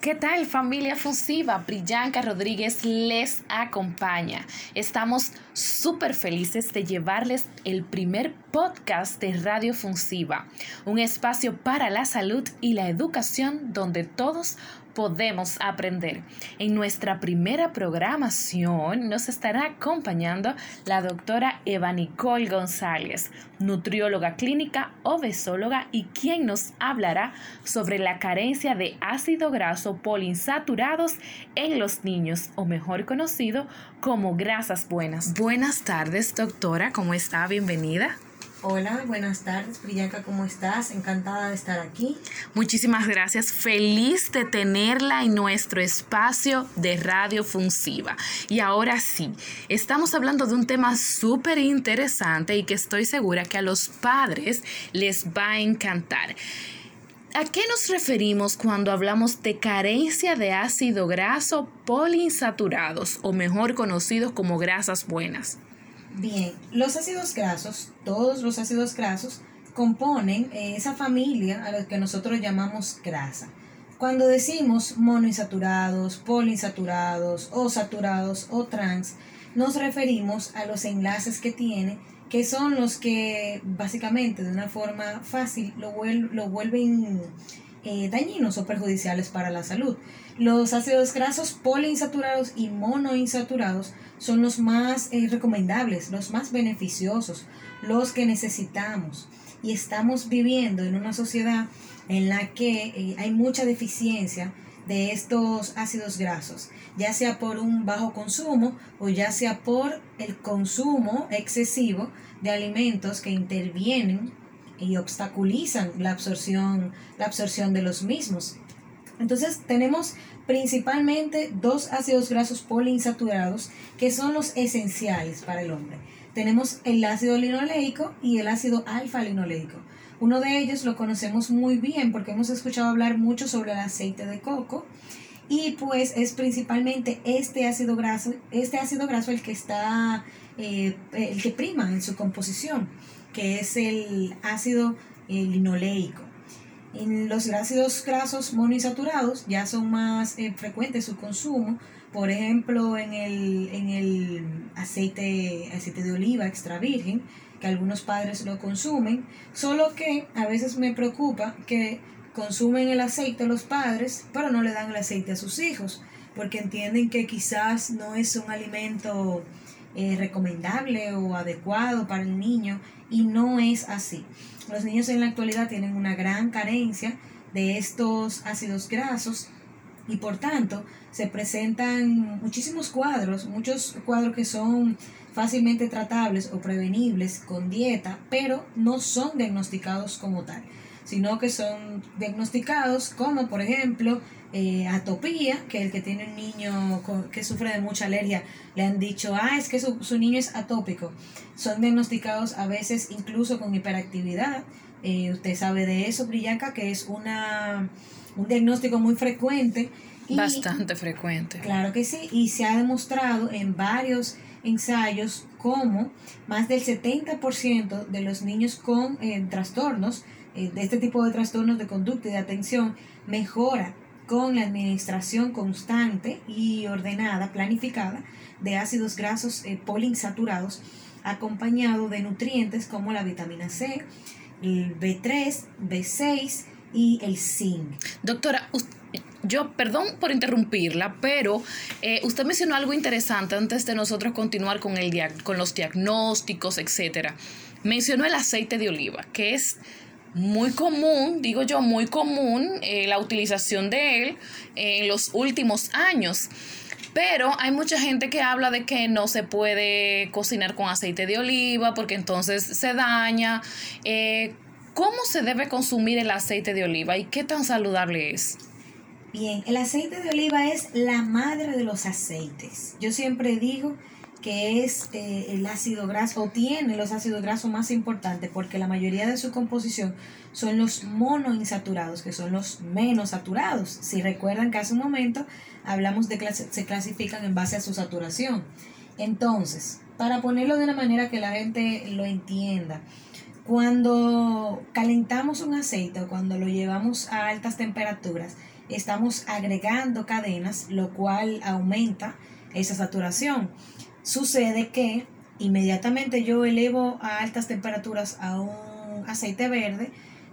¿Qué tal familia fusiva? Brillanca Rodríguez les acompaña. Estamos súper felices de llevarles el primer podcast de Radio Funsiva, un espacio para la salud y la educación donde todos podemos aprender. En nuestra primera programación nos estará acompañando la doctora Eva Nicole González, nutrióloga clínica, obesóloga y quien nos hablará sobre la carencia de ácido graso poliinsaturados en los niños, o mejor conocido como grasas buenas. Buenas tardes, doctora, ¿cómo está? Bienvenida. Hola, buenas tardes, Priyanka, ¿cómo estás? Encantada de estar aquí. Muchísimas gracias, feliz de tenerla en nuestro espacio de Radio Funsiva. Y ahora sí, estamos hablando de un tema súper interesante y que estoy segura que a los padres les va a encantar. ¿A qué nos referimos cuando hablamos de carencia de ácido graso poliinsaturados o mejor conocidos como grasas buenas? Bien, los ácidos grasos, todos los ácidos grasos, componen eh, esa familia a la que nosotros llamamos grasa. Cuando decimos monoinsaturados, poliinsaturados o saturados o trans, nos referimos a los enlaces que tiene, que son los que básicamente de una forma fácil lo, lo vuelven eh, dañinos o perjudiciales para la salud. Los ácidos grasos poliinsaturados y monoinsaturados son los más eh, recomendables, los más beneficiosos, los que necesitamos. Y estamos viviendo en una sociedad en la que eh, hay mucha deficiencia de estos ácidos grasos, ya sea por un bajo consumo o ya sea por el consumo excesivo de alimentos que intervienen y obstaculizan la absorción, la absorción de los mismos. Entonces tenemos principalmente dos ácidos grasos poliinsaturados que son los esenciales para el hombre. Tenemos el ácido linoleico y el ácido alfa-linoleico. Uno de ellos lo conocemos muy bien porque hemos escuchado hablar mucho sobre el aceite de coco y pues es principalmente este ácido graso, este ácido graso el que está, eh, el que prima en su composición que es el ácido linoleico. En los ácidos grasos monoinsaturados ya son más eh, frecuentes su consumo, por ejemplo en el, en el aceite, aceite de oliva extra virgen, que algunos padres lo consumen, solo que a veces me preocupa que consumen el aceite los padres, pero no le dan el aceite a sus hijos, porque entienden que quizás no es un alimento eh, recomendable o adecuado para el niño y no es así. Los niños en la actualidad tienen una gran carencia de estos ácidos grasos y por tanto se presentan muchísimos cuadros, muchos cuadros que son fácilmente tratables o prevenibles con dieta, pero no son diagnosticados como tal, sino que son diagnosticados como por ejemplo eh, atopía, que el que tiene un niño que sufre de mucha alergia, le han dicho, ah, es que su, su niño es atópico. Son diagnosticados a veces incluso con hiperactividad. Eh, usted sabe de eso, Brillanca, que es una, un diagnóstico muy frecuente. Bastante frecuente. Claro que sí, y se ha demostrado en varios ensayos cómo más del 70% de los niños con eh, trastornos, de este tipo de trastornos de conducta y de atención, mejora con la administración constante y ordenada, planificada, de ácidos grasos eh, poliinsaturados, acompañado de nutrientes como la vitamina C, el B3, B6 y el zinc. Doctora, yo, perdón por interrumpirla, pero eh, usted mencionó algo interesante antes de nosotros continuar con, el con los diagnósticos, etcétera. Mencionó el aceite de oliva, que es muy común, digo yo, muy común eh, la utilización de él en los últimos años. Pero hay mucha gente que habla de que no se puede cocinar con aceite de oliva porque entonces se daña. Eh, ¿Cómo se debe consumir el aceite de oliva y qué tan saludable es? Bien, el aceite de oliva es la madre de los aceites. Yo siempre digo que es eh, el ácido graso, o tiene los ácidos grasos más importantes, porque la mayoría de su composición son los monoinsaturados, que son los menos saturados. Si recuerdan que hace un momento hablamos de que se clasifican en base a su saturación. Entonces, para ponerlo de una manera que la gente lo entienda, cuando calentamos un aceite o cuando lo llevamos a altas temperaturas, estamos agregando cadenas, lo cual aumenta esa saturación. Sucede que inmediatamente yo elevo a altas temperaturas a un aceite verde,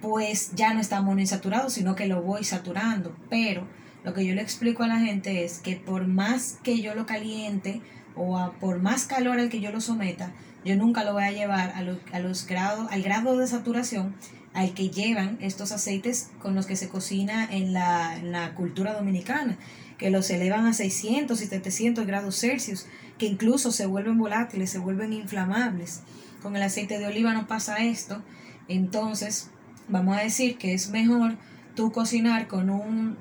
pues ya no está monoinsaturado, sino que lo voy saturando. Pero lo que yo le explico a la gente es que por más que yo lo caliente o por más calor al que yo lo someta, yo nunca lo voy a llevar a, los grados, al grado de saturación al que llevan estos aceites con los que se cocina en la, en la cultura dominicana, que los elevan a 600 y 700 grados Celsius, que incluso se vuelven volátiles, se vuelven inflamables. Con el aceite de oliva no pasa esto, entonces vamos a decir que es mejor tú cocinar con un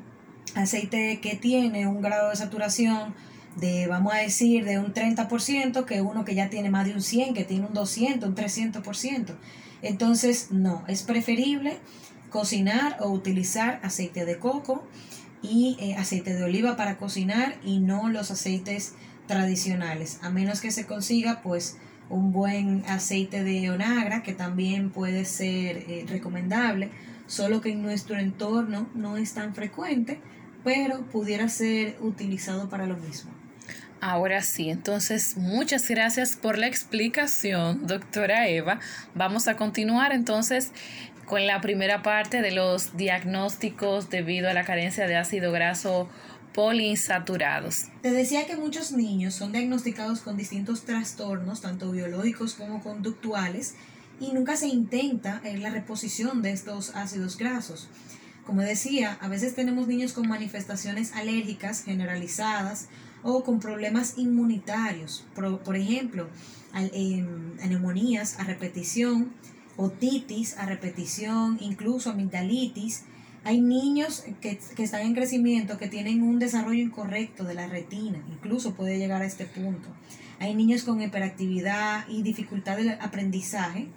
aceite que tiene un grado de saturación de, vamos a decir, de un 30% que uno que ya tiene más de un 100, que tiene un 200, un 300%. Entonces, no, es preferible cocinar o utilizar aceite de coco y eh, aceite de oliva para cocinar y no los aceites tradicionales, a menos que se consiga pues un buen aceite de onagra que también puede ser eh, recomendable, solo que en nuestro entorno no es tan frecuente, pero pudiera ser utilizado para lo mismo. Ahora sí, entonces muchas gracias por la explicación, doctora Eva. Vamos a continuar entonces con la primera parte de los diagnósticos debido a la carencia de ácido graso poliinsaturados. Te decía que muchos niños son diagnosticados con distintos trastornos, tanto biológicos como conductuales, y nunca se intenta la reposición de estos ácidos grasos. Como decía, a veces tenemos niños con manifestaciones alérgicas generalizadas o con problemas inmunitarios, por, ejemplo, neumonías a repetición, otitis a repetición, incluso amigdalitis. Hay niños que, que, están en crecimiento que tienen un desarrollo incorrecto de la retina, incluso puede llegar a este punto. Hay niños con hiperactividad y dificultad de aprendizaje,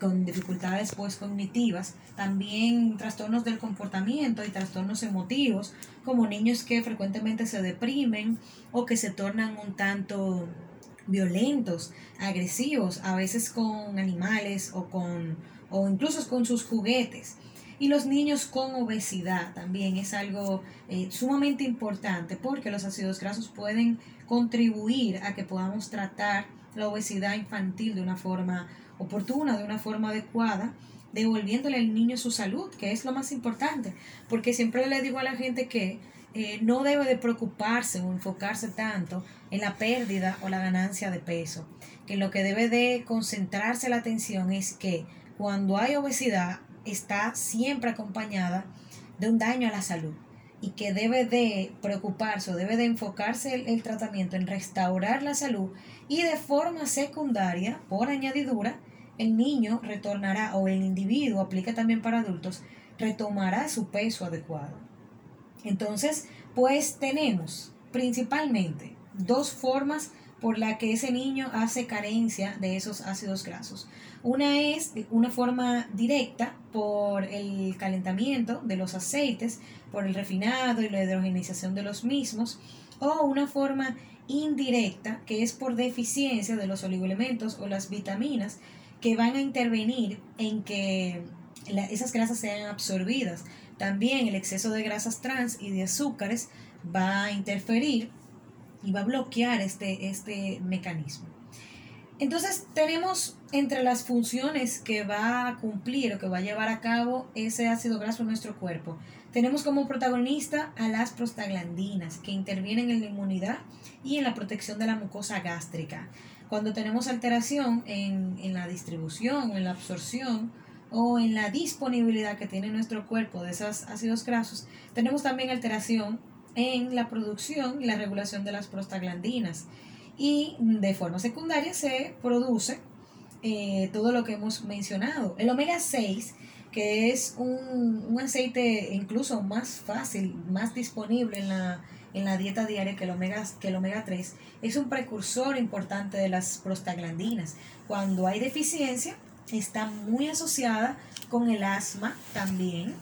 con dificultades pues cognitivas, también trastornos del comportamiento y trastornos emotivos, como niños que frecuentemente se deprimen o que se tornan un tanto violentos, agresivos, a veces con animales o con o incluso con sus juguetes. Y los niños con obesidad también es algo eh, sumamente importante porque los ácidos grasos pueden contribuir a que podamos tratar la obesidad infantil de una forma oportuna, de una forma adecuada, devolviéndole al niño su salud, que es lo más importante, porque siempre le digo a la gente que eh, no debe de preocuparse o enfocarse tanto en la pérdida o la ganancia de peso, que lo que debe de concentrarse la atención es que cuando hay obesidad está siempre acompañada de un daño a la salud y que debe de preocuparse o debe de enfocarse el tratamiento en restaurar la salud y de forma secundaria, por añadidura, el niño retornará o el individuo, aplica también para adultos, retomará su peso adecuado. Entonces, pues tenemos principalmente dos formas por la que ese niño hace carencia de esos ácidos grasos. Una es una forma directa por el calentamiento de los aceites, por el refinado y la hidrogenización de los mismos, o una forma indirecta que es por deficiencia de los oligoelementos o las vitaminas que van a intervenir en que esas grasas sean absorbidas. También el exceso de grasas trans y de azúcares va a interferir y va a bloquear este, este mecanismo. Entonces tenemos entre las funciones que va a cumplir o que va a llevar a cabo ese ácido graso en nuestro cuerpo, tenemos como protagonista a las prostaglandinas que intervienen en la inmunidad y en la protección de la mucosa gástrica. Cuando tenemos alteración en, en la distribución o en la absorción o en la disponibilidad que tiene nuestro cuerpo de esos ácidos grasos, tenemos también alteración en la producción y la regulación de las prostaglandinas. Y de forma secundaria se produce eh, todo lo que hemos mencionado. El omega 6, que es un, un aceite incluso más fácil, más disponible en la en la dieta diaria que el omega, que el omega 3 es un precursor importante de las prostaglandinas. Cuando hay deficiencia, está muy asociada con el asma también,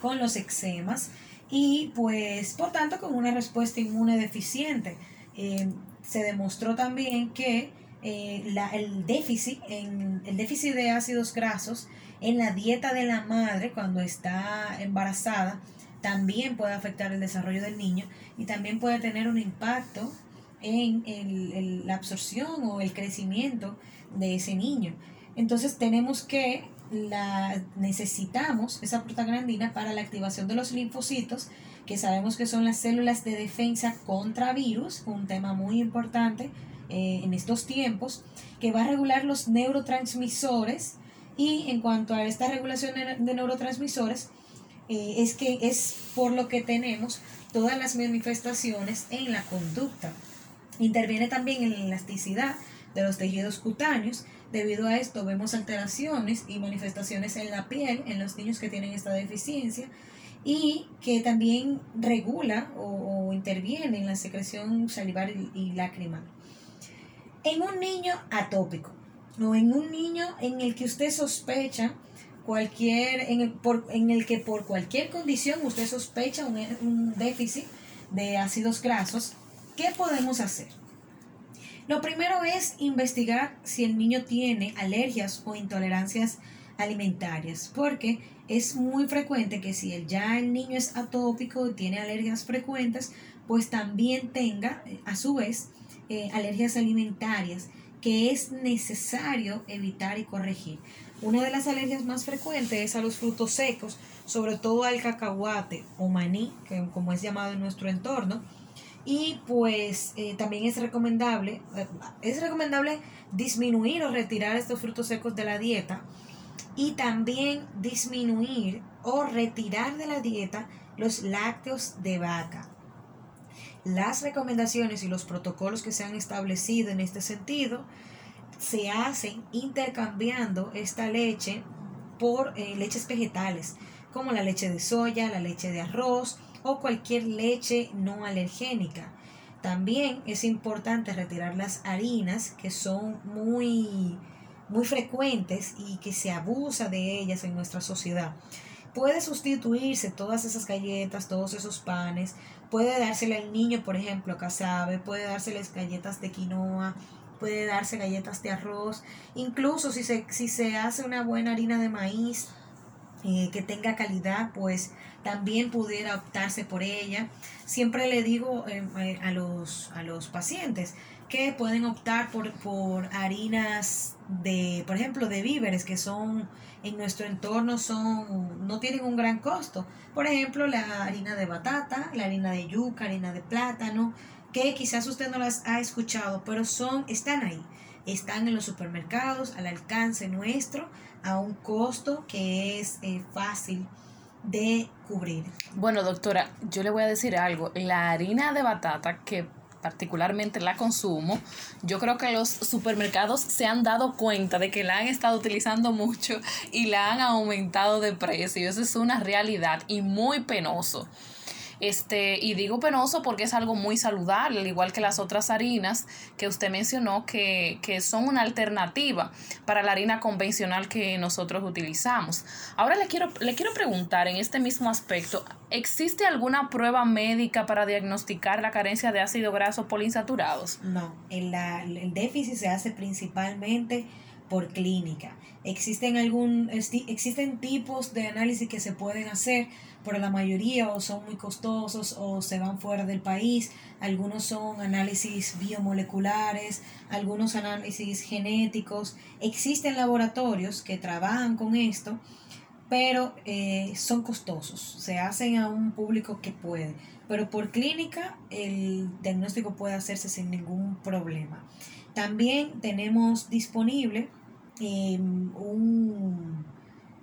con los eczemas y pues por tanto con una respuesta inmune deficiente. Eh, se demostró también que eh, la, el, déficit en, el déficit de ácidos grasos en la dieta de la madre cuando está embarazada también puede afectar el desarrollo del niño y también puede tener un impacto en el, la absorción o el crecimiento de ese niño. Entonces tenemos que la necesitamos esa prostaglandina para la activación de los linfocitos, que sabemos que son las células de defensa contra virus, un tema muy importante eh, en estos tiempos, que va a regular los neurotransmisores y en cuanto a esta regulación de neurotransmisores, eh, es que es por lo que tenemos todas las manifestaciones en la conducta. Interviene también en la elasticidad de los tejidos cutáneos. Debido a esto vemos alteraciones y manifestaciones en la piel en los niños que tienen esta deficiencia y que también regula o, interviene en la secreción salivar y, y lágrima. En un niño atópico o en un niño en el que usted sospecha cualquier, en el, por, en el que por cualquier condición usted sospecha un, un déficit de ácidos grasos, ¿qué podemos hacer? Lo primero es investigar si el niño tiene alergias o intolerancias alimentarias, porque es muy frecuente que si ya el niño es atópico y tiene alergias frecuentes, pues también tenga eh, a su vez eh, alergias alimentarias que es necesario evitar y corregir. Una de las alergias más frecuentes es a los frutos secos, sobre todo al cacahuate o maní, que como es llamado en nuestro entorno. Y pues eh, también es recomendable, eh, es recomendable disminuir o retirar estos frutos secos de la dieta y también disminuir o retirar de la dieta los lácteos de vaca. Las recomendaciones y los protocolos que se han establecido en este sentido se hacen intercambiando esta leche por eh, leches vegetales, como la leche de soya, la leche de arroz o cualquier leche no alergénica. También es importante retirar las harinas que son muy, muy frecuentes y que se abusa de ellas en nuestra sociedad. Puede sustituirse todas esas galletas, todos esos panes, puede dársele al niño, por ejemplo, casabe, puede dárseles galletas de quinoa, puede darse galletas de arroz, incluso si se, si se hace una buena harina de maíz eh, que tenga calidad, pues también pudiera optarse por ella. Siempre le digo eh, a, los, a los pacientes que pueden optar por, por harinas de, por ejemplo, de víveres que son en nuestro entorno son no tienen un gran costo. Por ejemplo, la harina de batata, la harina de yuca, harina de plátano, que quizás usted no las ha escuchado, pero son, están ahí, están en los supermercados, al alcance nuestro, a un costo que es eh, fácil de cubrir. Bueno, doctora, yo le voy a decir algo. La harina de batata que particularmente la consumo, yo creo que los supermercados se han dado cuenta de que la han estado utilizando mucho y la han aumentado de precio. Eso es una realidad y muy penoso. Este, y digo penoso porque es algo muy saludable, al igual que las otras harinas que usted mencionó, que, que son una alternativa para la harina convencional que nosotros utilizamos. Ahora le quiero, quiero preguntar en este mismo aspecto, ¿existe alguna prueba médica para diagnosticar la carencia de ácido graso poliinsaturados? No, el, el déficit se hace principalmente por clínica. Existen, algún, existen tipos de análisis que se pueden hacer, pero la mayoría o son muy costosos o se van fuera del país. Algunos son análisis biomoleculares, algunos análisis genéticos. Existen laboratorios que trabajan con esto, pero eh, son costosos. Se hacen a un público que puede. Pero por clínica el diagnóstico puede hacerse sin ningún problema. También tenemos disponible em, un,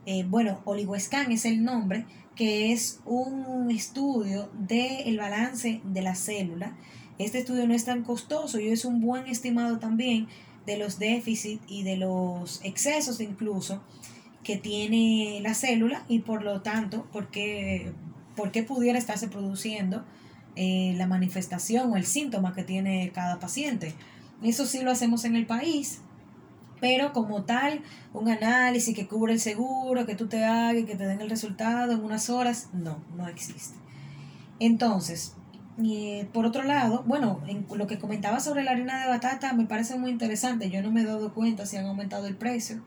eh, bueno, OligoScan es el nombre, que es un estudio del balance de la célula. Este estudio no es tan costoso y es un buen estimado también de los déficits y de los excesos incluso que tiene la célula y por lo tanto, por qué, pudiera estarse produciendo eh, la manifestación o el síntoma que tiene cada paciente. Eso sí lo hacemos en el país, pero como tal, un análisis que cubre el seguro, que tú te hagas y que te den el resultado en unas horas, no, no existe. Entonces, por otro lado, bueno, en lo que comentaba sobre la harina de batata me parece muy interesante. Yo no me he dado cuenta si han aumentado el precio.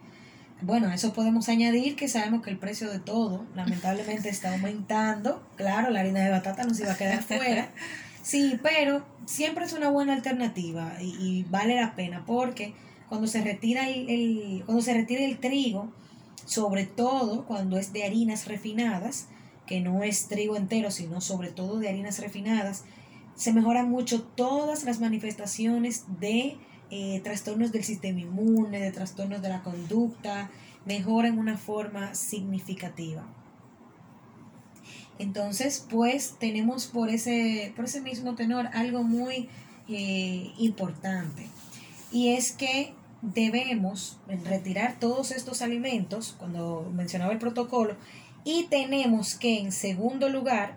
bueno, a eso podemos añadir que sabemos que el precio de todo lamentablemente está aumentando. Claro, la harina de batata no se iba a quedar fuera. Sí, pero siempre es una buena alternativa y, vale la pena porque cuando se retira el, cuando se retira el trigo, sobre todo cuando es de harinas refinadas, que no es trigo entero, sino sobre todo de harinas refinadas, se mejoran mucho todas las manifestaciones de eh, trastornos del sistema inmune, de trastornos de la conducta, mejoran en una forma significativa. Entonces, pues tenemos por ese, por ese mismo tenor algo muy eh, importante y es que debemos retirar todos estos alimentos, cuando mencionaba el protocolo, y tenemos que, en segundo lugar,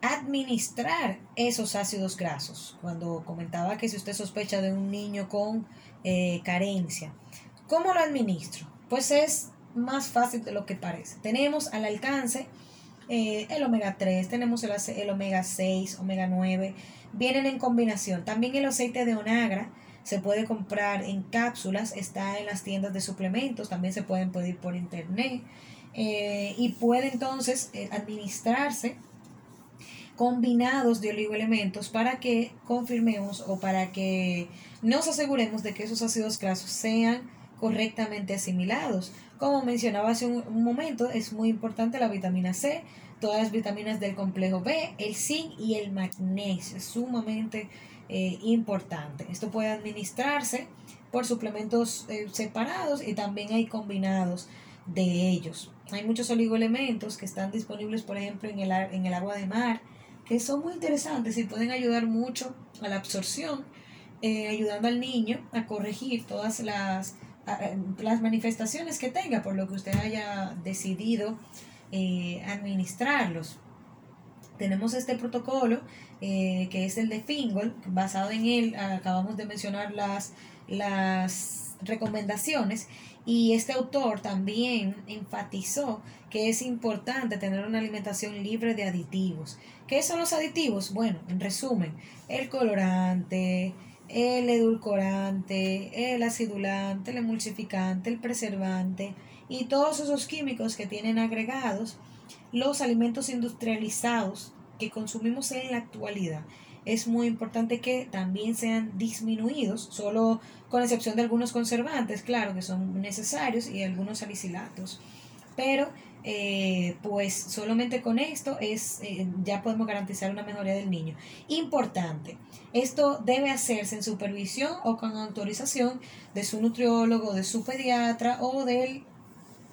administrar esos ácidos grasos. Cuando comentaba que si usted sospecha de un niño con eh, carencia, ¿cómo lo administro? Pues es más fácil de lo que parece. Tenemos al alcance eh, el omega 3, tenemos el, el omega 6, omega 9, vienen en combinación. También el aceite de onagra se puede comprar en cápsulas, está en las tiendas de suplementos, también se pueden pedir por internet eh, y puede entonces eh, administrarse combinados de oligoelementos para que confirmemos o para que nos aseguremos de que esos ácidos grasos sean correctamente asimilados. Como mencionaba hace un, momento, es muy importante la vitamina C, todas las vitaminas del complejo B, el zinc y el magnesio, es sumamente eh, importante. Esto puede administrarse por suplementos eh, separados y también hay combinados de ellos. Hay muchos oligoelementos que están disponibles, por ejemplo, en el, en el agua de mar, que son muy interesantes y pueden ayudar mucho a la absorción, eh, ayudando al niño a corregir todas las, las manifestaciones que tenga, por lo que usted haya decidido administrarlos tenemos este protocolo eh, que es el de Fingol, basado en él acabamos de mencionar las, las recomendaciones y este autor también enfatizó que es importante tener una alimentación libre de aditivos. ¿Qué son los aditivos? Bueno, en resumen, el colorante, el edulcorante, el acidulante, el emulsificante, el preservante y todos esos químicos que tienen agregados los alimentos industrializados que consumimos en la actualidad. Es muy importante que también sean disminuidos, solo con excepción de algunos conservantes, claro, que son necesarios, y algunos salicilatos. Pero eh, pues solamente con esto es eh, ya podemos garantizar una mejoría del niño. Importante, esto debe hacerse en supervisión o con autorización de su nutriólogo, de su pediatra o del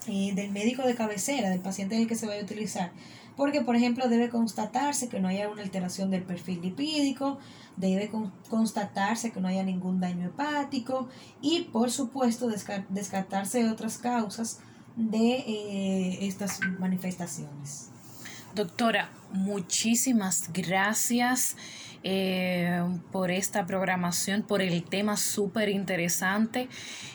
eh, del médico de cabecera, del paciente en el que se vaya a utilizar. Porque, por ejemplo, debe constatarse que no haya una alteración del perfil lipídico, debe constatarse que no haya ningún daño hepático y, por supuesto, descartarse otras causas de eh, estas manifestaciones. Doctora, muchísimas gracias. Eh, por esta programación, por el tema súper interesante.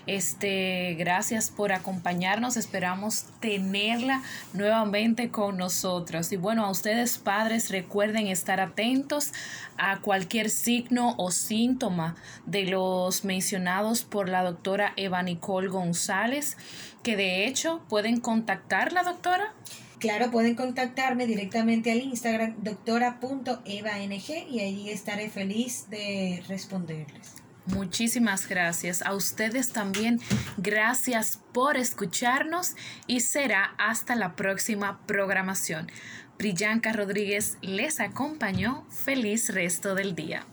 Este, gracias por acompañarnos. Esperamos tenerla nuevamente con nosotros. Y bueno, a ustedes padres recuerden estar atentos a cualquier signo o síntoma de los mencionados por la doctora Eva Nicole González, que de hecho pueden contactar la doctora. Claro, pueden contactarme directamente al Instagram doctora.evang y allí estaré feliz de responderles. Muchísimas gracias. A ustedes también gracias por escucharnos y será hasta la próxima programación. Priyanka Rodríguez les acompañó. Feliz resto del día.